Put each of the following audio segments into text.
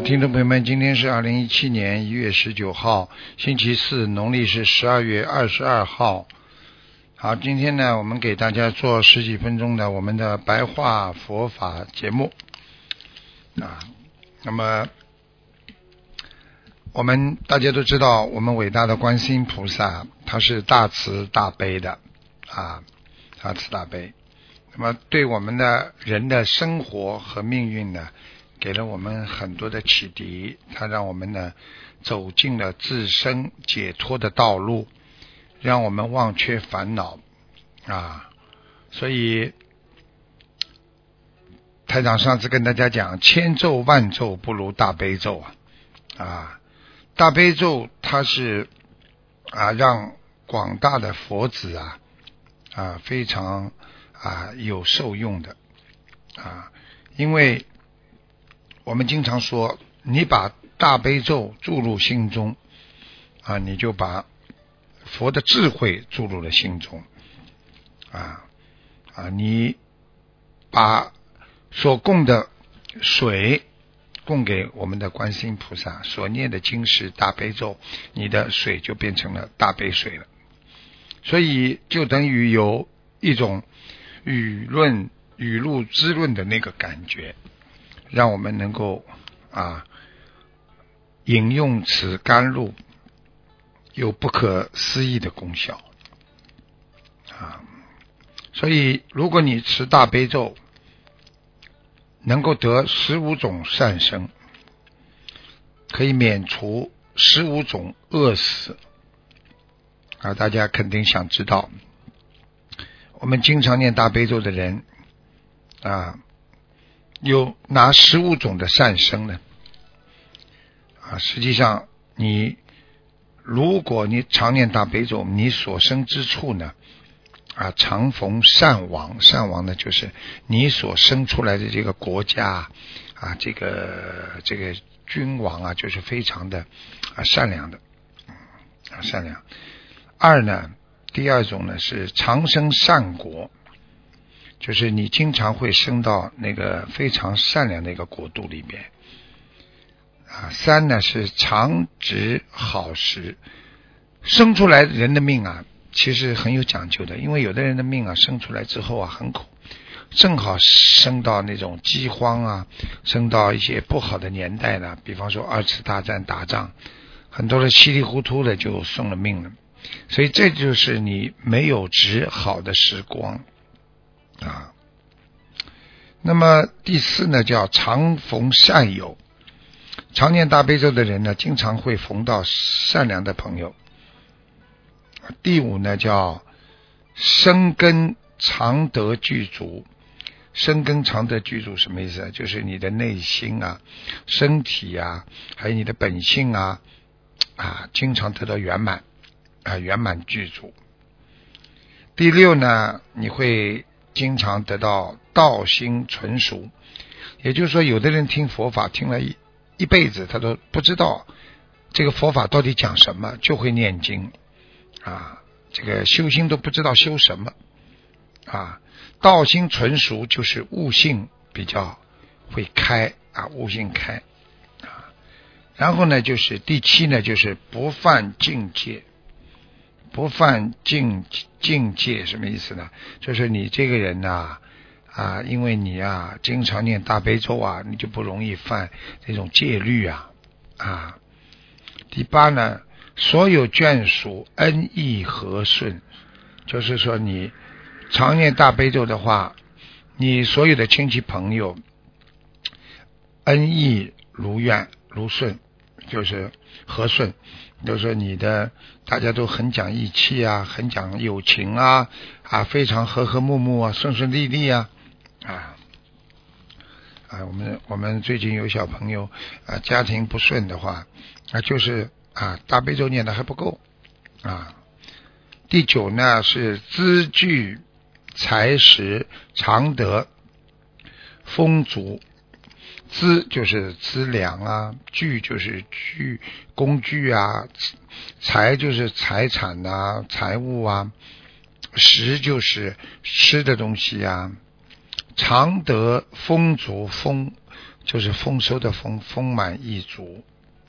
听众朋友们，今天是二零一七年一月十九号，星期四，农历是十二月二十二号。好，今天呢，我们给大家做十几分钟的我们的白话佛法节目啊。那么，我们大家都知道，我们伟大的观世音菩萨，他是大慈大悲的啊，大慈大悲。那么，对我们的人的生活和命运呢？给了我们很多的启迪，它让我们呢走进了自身解脱的道路，让我们忘却烦恼啊！所以台长上次跟大家讲，千咒万咒不如大悲咒啊！啊，大悲咒它是啊让广大的佛子啊啊非常啊有受用的啊，因为。我们经常说，你把大悲咒注入心中，啊，你就把佛的智慧注入了心中，啊啊，你把所供的水供给我们的观世音菩萨，所念的经是大悲咒，你的水就变成了大悲水了。所以就等于有一种雨润雨露滋润的那个感觉。让我们能够啊饮用此甘露，有不可思议的功效啊！所以，如果你持大悲咒，能够得十五种善生，可以免除十五种饿死啊！大家肯定想知道，我们经常念大悲咒的人啊。有哪十五种的善生呢？啊，实际上你如果你常念大悲咒，你所生之处呢，啊，常逢善王，善王呢就是你所生出来的这个国家啊，这个这个君王啊，就是非常的啊善良的，啊善良。二呢，第二种呢是长生善国。就是你经常会升到那个非常善良的一个国度里边啊。三呢是长直好时，生出来人的命啊，其实很有讲究的。因为有的人的命啊，生出来之后啊很苦，正好生到那种饥荒啊，生到一些不好的年代呢。比方说二次大战打仗，很多人稀里糊涂的就送了命了。所以这就是你没有值好的时光。啊，那么第四呢，叫常逢善友，常念大悲咒的人呢，经常会逢到善良的朋友。第五呢，叫生根常得具足，生根常得具足什么意思？就是你的内心啊、身体啊，还有你的本性啊，啊，经常得到圆满啊，圆满具足。第六呢，你会。经常得到道心纯熟，也就是说，有的人听佛法听了一一辈子，他都不知道这个佛法到底讲什么，就会念经啊，这个修心都不知道修什么啊。道心纯熟就是悟性比较会开啊，悟性开啊。然后呢，就是第七呢，就是不犯境界。不犯境境界什么意思呢？就是你这个人呐啊，因为你啊经常念大悲咒啊，你就不容易犯这种戒律啊啊。第八呢，所有眷属恩义和顺，就是说你常念大悲咒的话，你所有的亲戚朋友恩义如愿如顺，就是和顺。就说你的大家都很讲义气啊，很讲友情啊，啊，非常和和睦睦啊，顺顺利利啊，啊啊，我们我们最近有小朋友啊，家庭不顺的话，啊，就是啊，大悲咒念的还不够啊。第九呢是资具财食常德丰足，资就是资粮啊，具就是具工具啊，财就是财产呐，财物啊，食就是吃的东西呀。常得丰足，丰就是丰收的丰，丰满溢足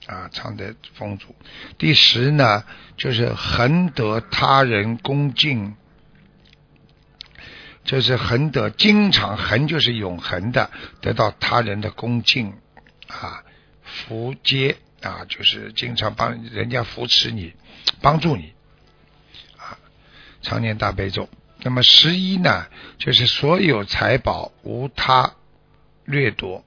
啊，常得丰足。第十呢，就是恒得他人恭敬，就是恒得经常恒就是永恒的得到他人的恭敬啊，福接啊，就是经常帮人家扶持你，帮助你啊，常年大悲咒。那么十一呢，就是所有财宝无他掠夺，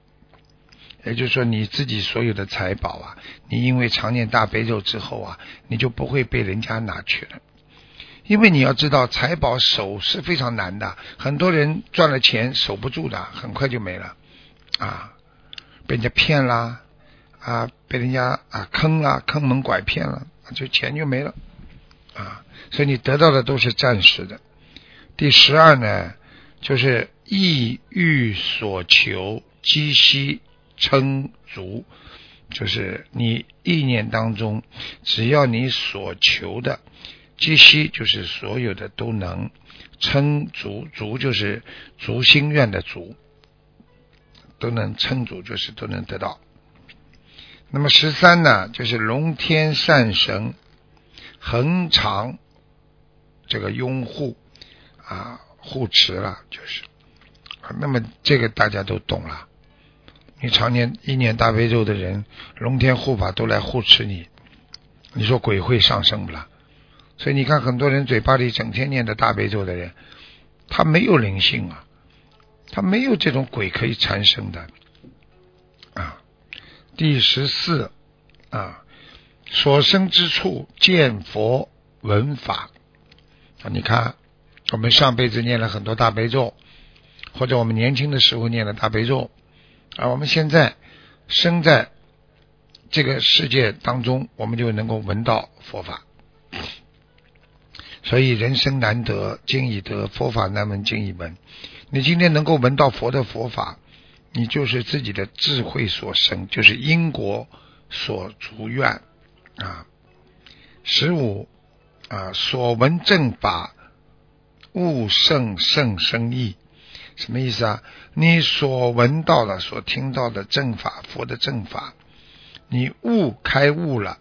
也就是说你自己所有的财宝啊，你因为常念大悲咒之后啊，你就不会被人家拿去了。因为你要知道，财宝守是非常难的，很多人赚了钱守不住的，很快就没了啊，被人家骗啦啊，被人家啊坑啦，坑蒙拐骗了，就钱就没了啊，所以你得到的都是暂时的。第十二呢，就是意欲所求，积息称足，就是你意念当中，只要你所求的积息，就是所有的都能称足，足就是足心愿的足，都能称足，就是都能得到。那么十三呢，就是龙天善神恒常这个拥护。啊，护持了就是，那么这个大家都懂了。你常年一年大悲咒的人，龙天护法都来护持你，你说鬼会上升不啦？所以你看，很多人嘴巴里整天念的大悲咒的人，他没有灵性啊，他没有这种鬼可以产生的啊。第十四啊，所生之处见佛闻法啊，你看。我们上辈子念了很多大悲咒，或者我们年轻的时候念了大悲咒，而我们现在生在这个世界当中，我们就能够闻到佛法。所以人生难得经已得，佛法难闻经已闻。你今天能够闻到佛的佛法，你就是自己的智慧所生，就是因果所足愿啊。十五啊，所闻正法。悟圣圣生意，什么意思啊？你所闻到的、所听到的正法，佛的正法，你悟开悟了，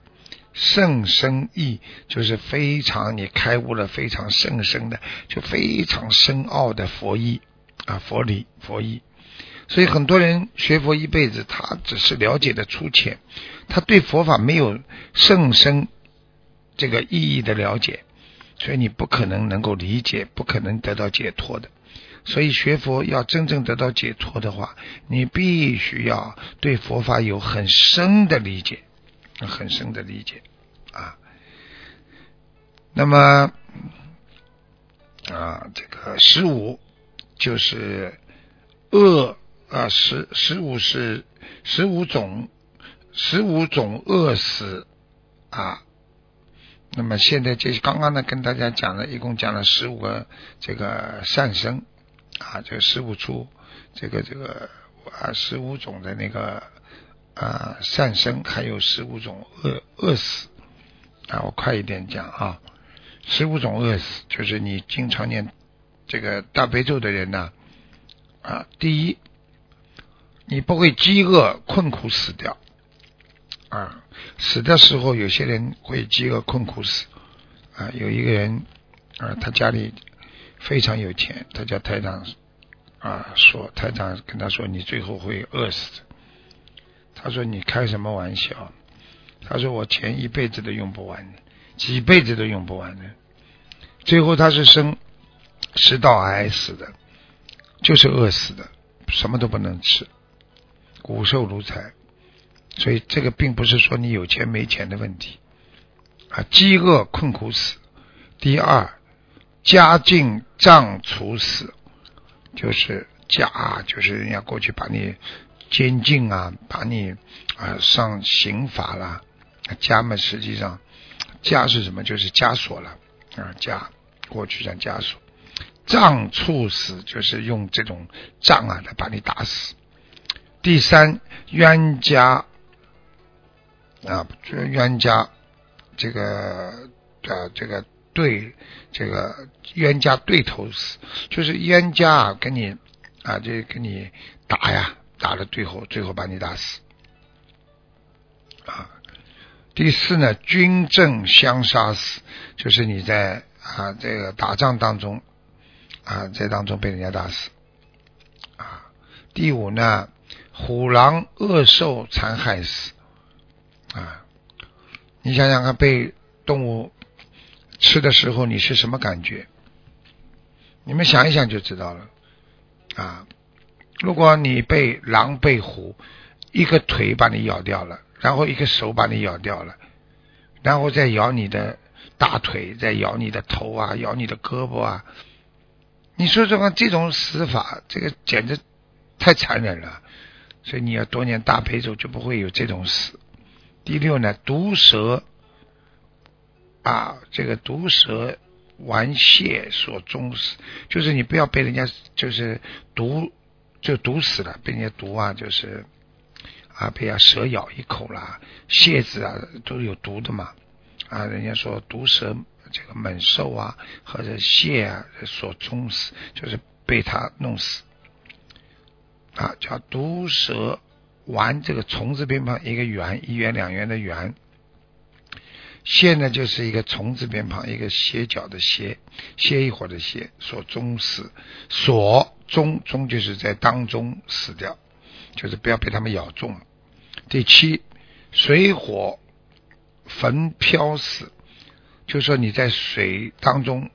圣生意就是非常你开悟了，非常甚深的，就非常深奥的佛意啊，佛理佛意。所以很多人学佛一辈子，他只是了解的粗浅，他对佛法没有甚深这个意义的了解。所以你不可能能够理解，不可能得到解脱的。所以学佛要真正得到解脱的话，你必须要对佛法有很深的理解，很深的理解啊。那么啊，这个十五就是恶啊，十十五是十五种十五种恶死啊。那么现在这刚刚呢，跟大家讲了一共讲了十五个这个善生啊，这个十五处这个这个啊十五种的那个啊善生，还有十五种恶恶死啊，我快一点讲啊，十五种饿死就是你经常念这个大悲咒的人呢啊，第一，你不会饥饿困苦死掉。啊，死的时候有些人会饥饿困苦死啊。有一个人啊，他家里非常有钱，他叫台长啊，说台长跟他说，你最后会饿死。他说你开什么玩笑？他说我钱一辈子都用不完，几辈子都用不完的。最后他是生食道癌死的，就是饿死的，什么都不能吃，骨瘦如柴。所以这个并不是说你有钱没钱的问题啊，饥饿困苦死。第二，家境脏处死，就是家就是人家过去把你监禁啊，把你啊上刑法了。枷嘛，实际上枷是什么？就是枷锁了啊，枷过去讲枷锁。杖处死就是用这种杖啊来把你打死。第三，冤家啊，冤家这个啊这个对这个冤家对头死，就是冤家啊跟你啊就跟你打呀，打了最后最后把你打死啊。第四呢，军政相杀死，就是你在啊这个打仗当中啊在当中被人家打死啊。第五呢，虎狼恶兽残害死啊。你想想看，被动物吃的时候你是什么感觉？你们想一想就知道了啊。如果你被狼被虎一个腿把你咬掉了。然后一个手把你咬掉了，然后再咬你的大腿，再咬你的头啊，咬你的胳膊啊。你说这话这种死法，这个简直太残忍了。所以你要多年大悲咒，就不会有这种死。第六呢，毒蛇啊，这个毒蛇玩蟹所终死，就是你不要被人家就是毒就毒死了，被人家毒啊，就是。啊，被啊蛇咬一口啦，蝎子啊都有毒的嘛。啊，人家说毒蛇这个猛兽啊，或者蟹啊所终死，就是被它弄死。啊，叫毒蛇丸，这个虫字边旁一个圆，一圆两圆的圆。蟹呢，就是一个虫字边旁一个斜角的斜，歇一会儿的歇，所终死。所终终就是在当中死掉，就是不要被他们咬中了。第七，水火焚飘死，就说你在水当中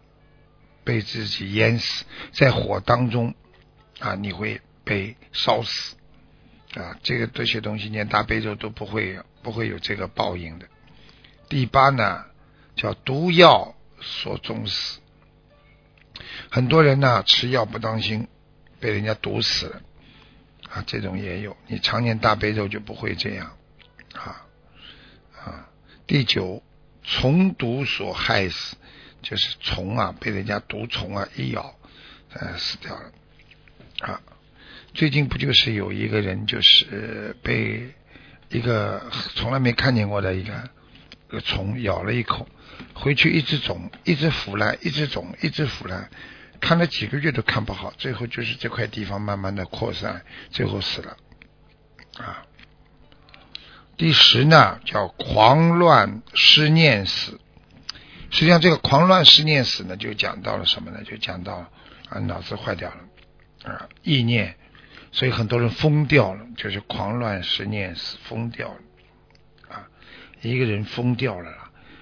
被自己淹死，在火当中啊，你会被烧死啊。这个这些东西念大悲咒都不会不会有这个报应的。第八呢，叫毒药所中死，很多人呢吃药不当心，被人家毒死了。啊，这种也有，你常年大悲咒就不会这样，啊啊。第九，虫毒所害死，就是虫啊，被人家毒虫啊一咬，呃，死掉了。啊，最近不就是有一个人，就是被一个从来没看见过的一个个虫咬了一口，回去一直肿，一直腐烂，一直肿，一直腐烂。看了几个月都看不好，最后就是这块地方慢慢的扩散，最后死了。啊，第十呢叫狂乱失念死。实际上这个狂乱失念死呢，就讲到了什么呢？就讲到啊脑子坏掉了啊意念，所以很多人疯掉了，就是狂乱失念死，疯掉了啊一个人疯掉了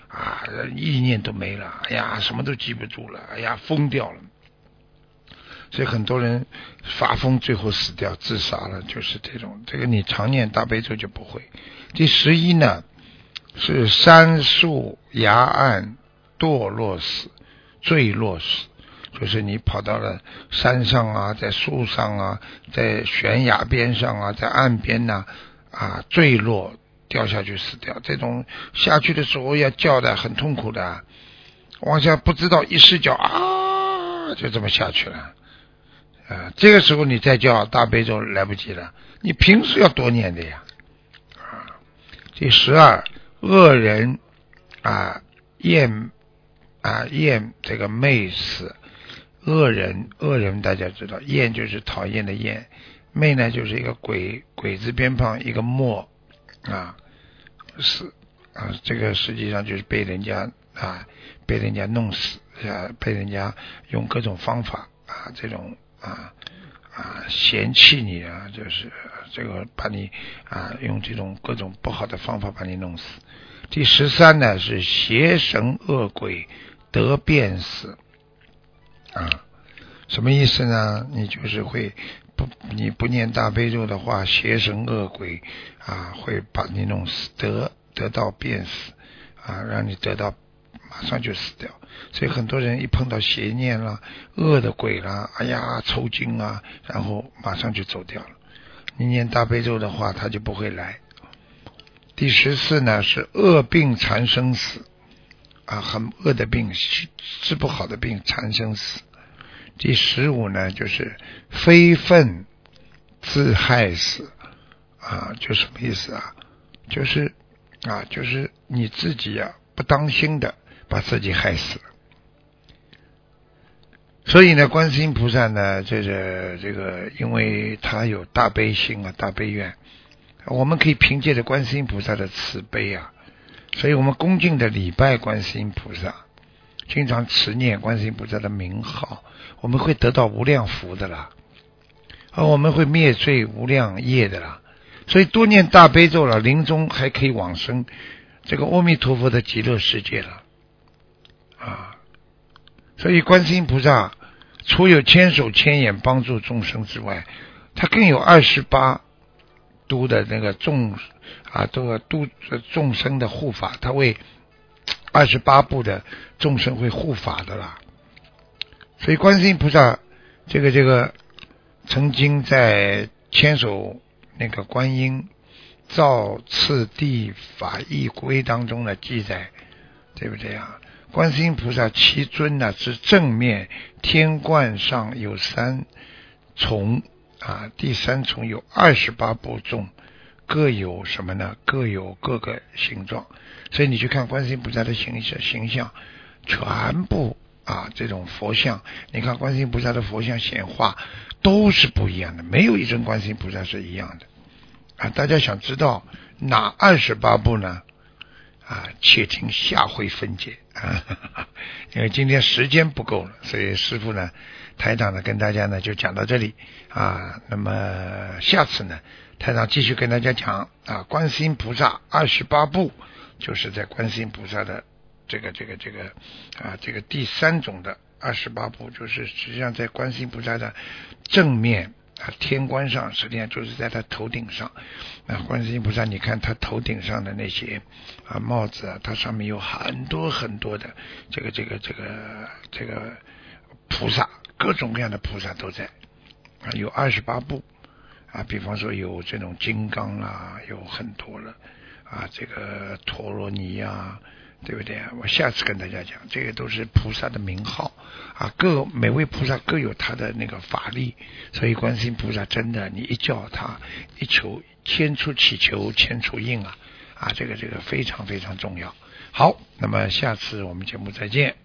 啊意念都没了，哎呀什么都记不住了，哎呀疯掉了。所以很多人发疯，最后死掉、自杀了，就是这种。这个你常念大悲咒就不会。第十一呢，是山树崖岸堕落死、坠落死，就是你跑到了山上啊，在树上啊，在悬崖边上啊，在岸边呐啊坠落掉下去死掉。这种下去的时候要叫的很痛苦的，往下不知道一失脚啊，就这么下去了。啊，这个时候你再叫大悲咒来不及了，你平时要多念的呀。啊，第十二，恶人啊厌啊厌这个媚死，恶人恶人大家知道，厌就是讨厌的厌，媚呢就是一个鬼鬼字边旁一个莫啊死啊，这个实际上就是被人家啊被人家弄死啊，被人家用各种方法啊这种。啊啊，嫌弃你啊，就是这个把你啊用这种各种不好的方法把你弄死。第十三呢是邪神恶鬼得变死啊，什么意思呢？你就是会不你不念大悲咒的话，邪神恶鬼啊会把你弄死，得得到变死啊，让你得到马上就死掉。所以很多人一碰到邪念啦、恶的鬼啦，哎呀抽筋啊，然后马上就走掉了。你念大悲咒的话，他就不会来。第十四呢是恶病缠生死，啊，很恶的病，治不好的病缠生死。第十五呢就是非分自害死，啊，就什么意思啊？就是啊，就是你自己呀不当心的把自己害死了。所以呢，观世音菩萨呢，这个这个，因为他有大悲心啊，大悲愿，我们可以凭借着观世音菩萨的慈悲啊，所以我们恭敬的礼拜观世音菩萨，经常持念观世音菩萨的名号，我们会得到无量福的啦，啊，我们会灭罪无量业的啦，所以多念大悲咒了，临终还可以往生这个阿弥陀佛的极乐世界了，啊。所以，观世音菩萨除有千手千眼帮助众生之外，他更有二十八度的那个众啊，这个度众生的护法，他为二十八部的众生会护法的啦。所以，观世音菩萨这个这个曾经在千手那个观音造次第法义规当中的记载，对不对啊？观世音菩萨其尊呢，之正面天冠上有三重啊，第三重有二十八部众，各有什么呢？各有各个形状。所以你去看观世音菩萨的形象，形象全部啊，这种佛像，你看观世音菩萨的佛像显化都是不一样的，没有一尊观世音菩萨是一样的啊。大家想知道哪二十八部呢？啊，且听下回分解啊！因为今天时间不够了，所以师傅呢，台长呢跟大家呢就讲到这里啊。那么下次呢，台长继续跟大家讲啊，观世音菩萨二十八部，就是在观世音菩萨的这个这个这个啊这个第三种的二十八部，就是实际上在观世音菩萨的正面。啊，天官上实际上就是在他头顶上。那观世音菩萨，你看他头顶上的那些啊帽子啊，它上面有很多很多的这个这个这个这个菩萨，各种各样的菩萨都在啊，有二十八部啊。比方说有这种金刚啊，有很多了啊，这个陀罗尼呀。对不对？我下次跟大家讲，这个都是菩萨的名号啊，各每位菩萨各有他的那个法力，所以观世音菩萨真的，你一叫他，一求，千出祈求，千出应啊，啊，这个这个非常非常重要。好，那么下次我们节目再见。